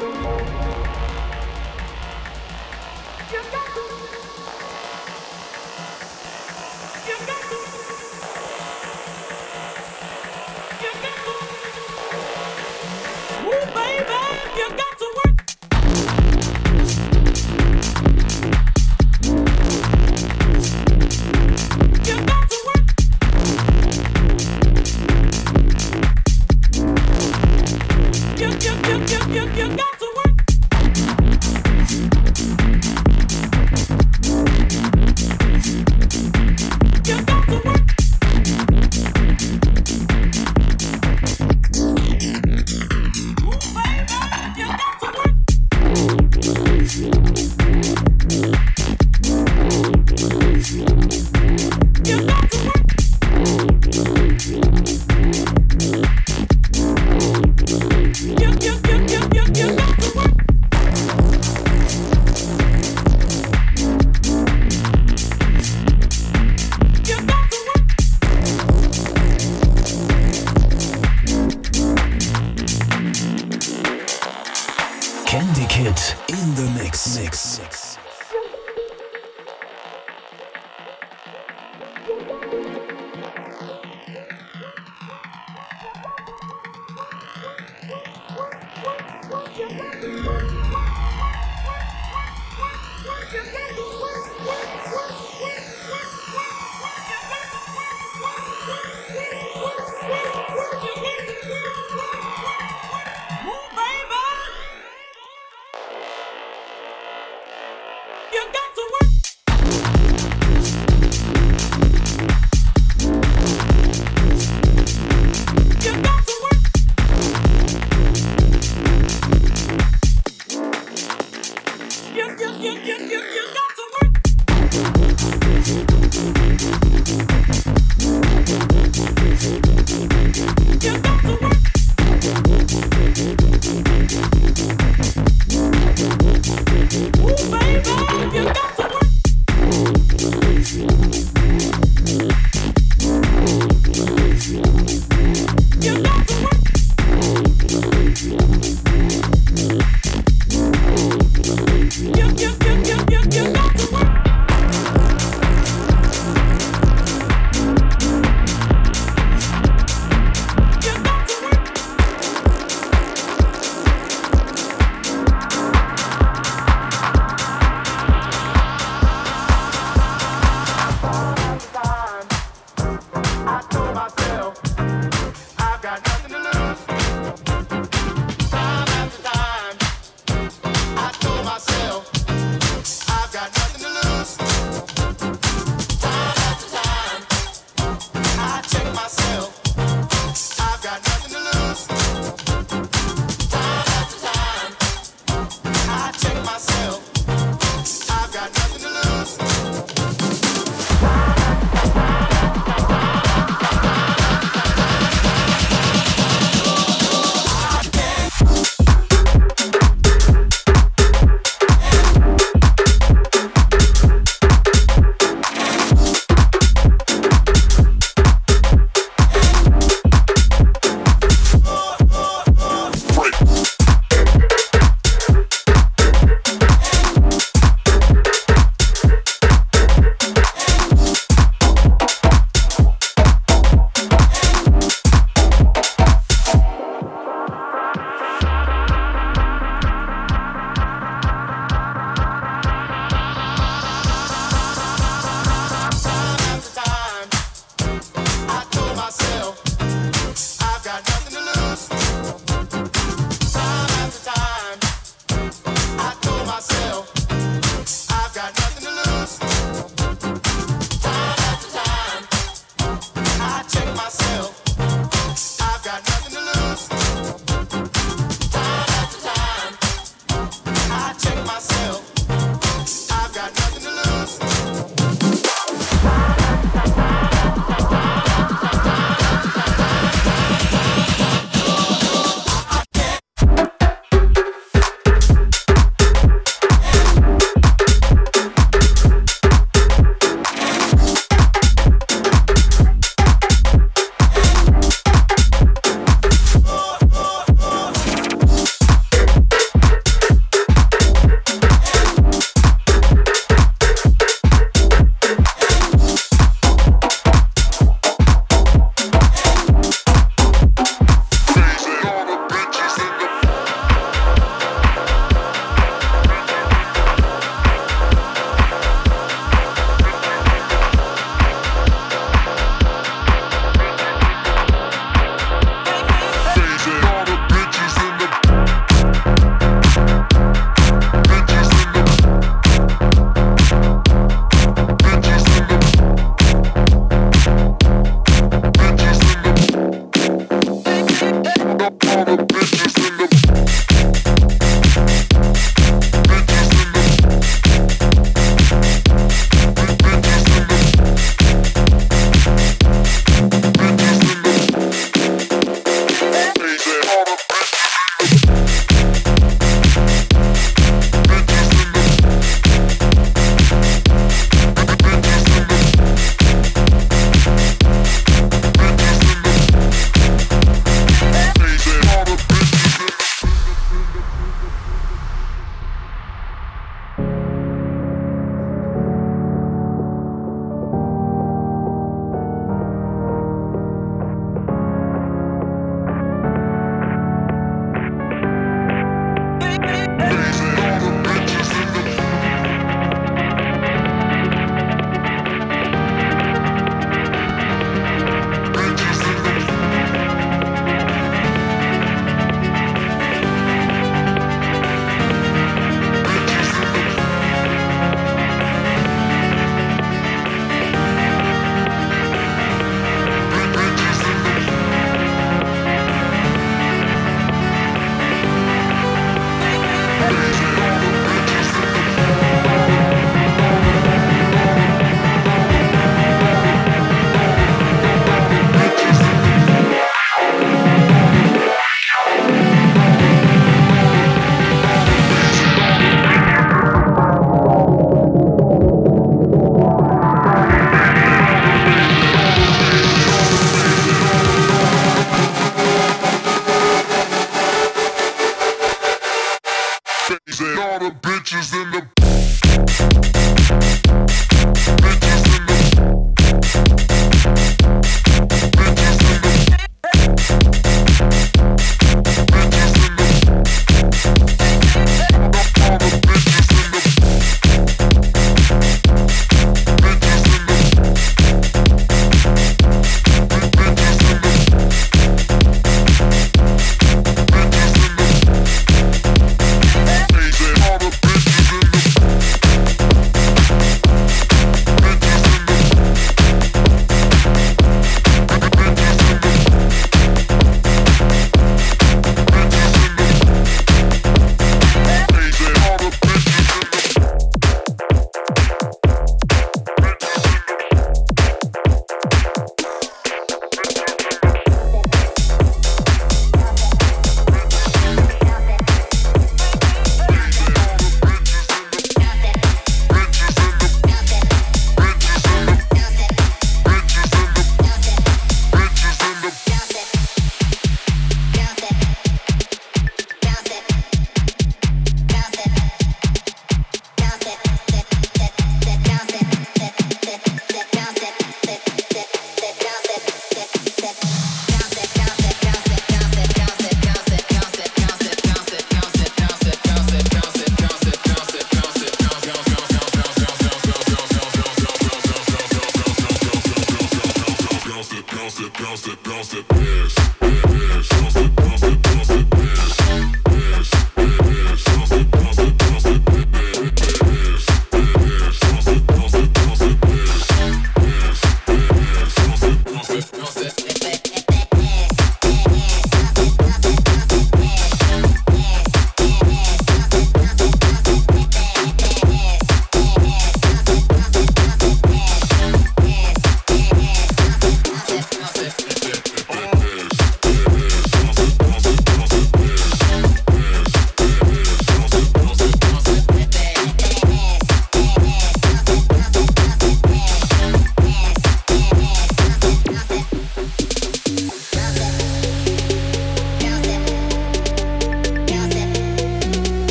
Bye.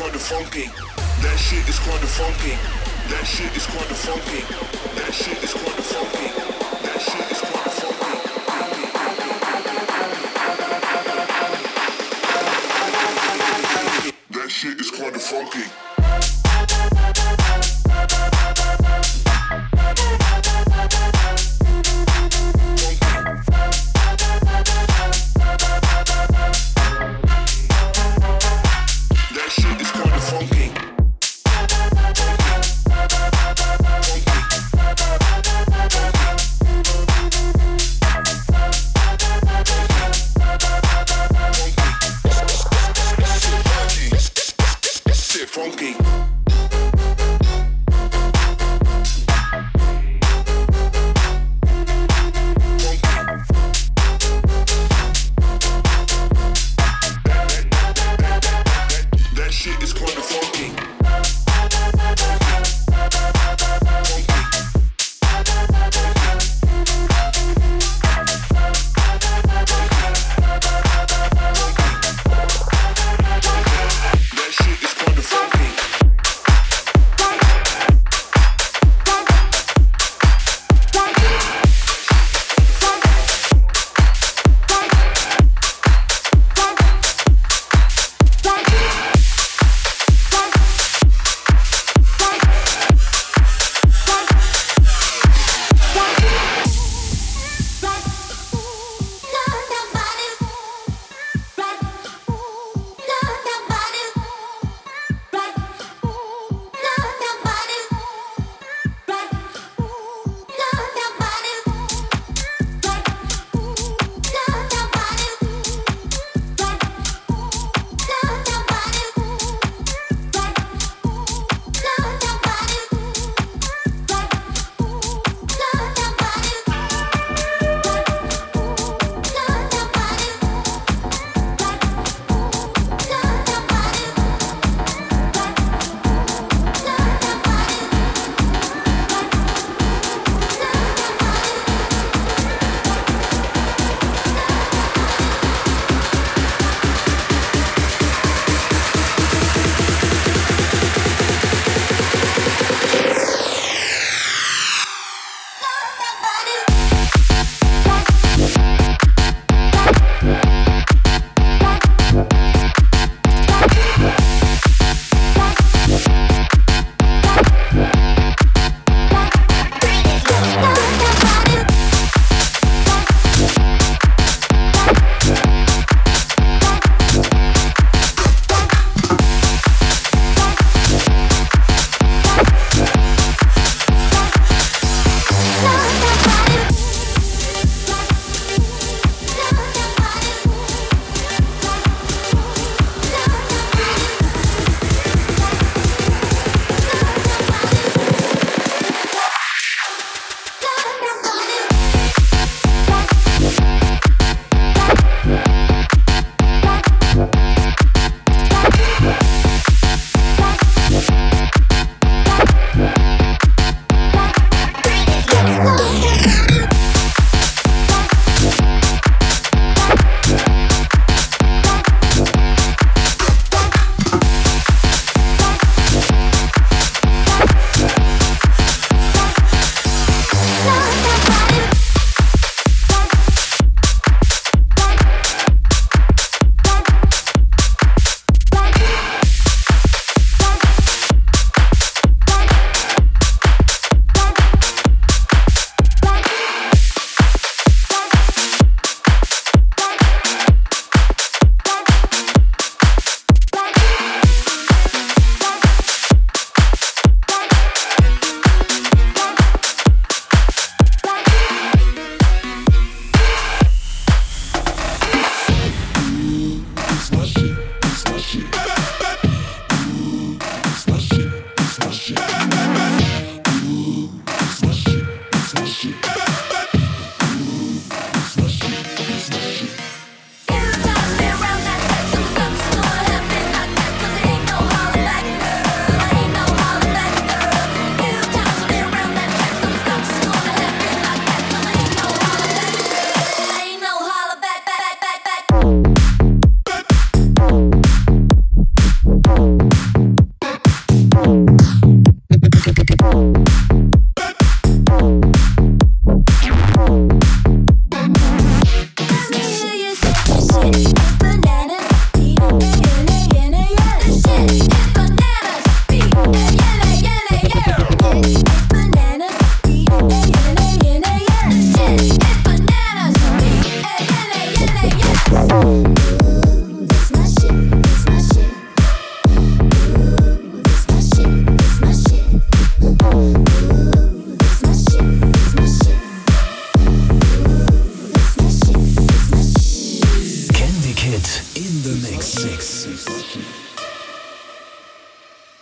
quite the funky. That shit is quite the funky. That shit is quite the funky. That shit is quite the funky. That shit is quite the funky. That shit is quite the funky.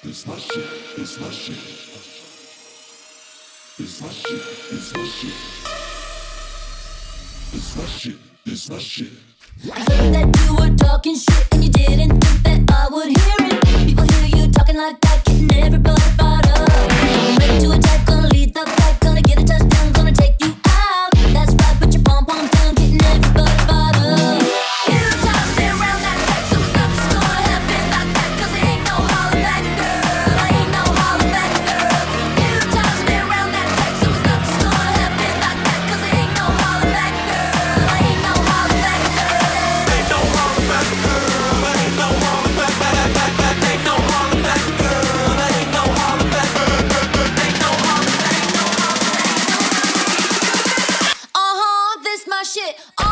It's my shit, it's my shit. It's my shit, it's my shit. It's my shit, it's my shit. I heard that you were talking shit and you didn't think that I would hear it. People hear you talking like that, getting everybody fired up. I'm ready to attack. it.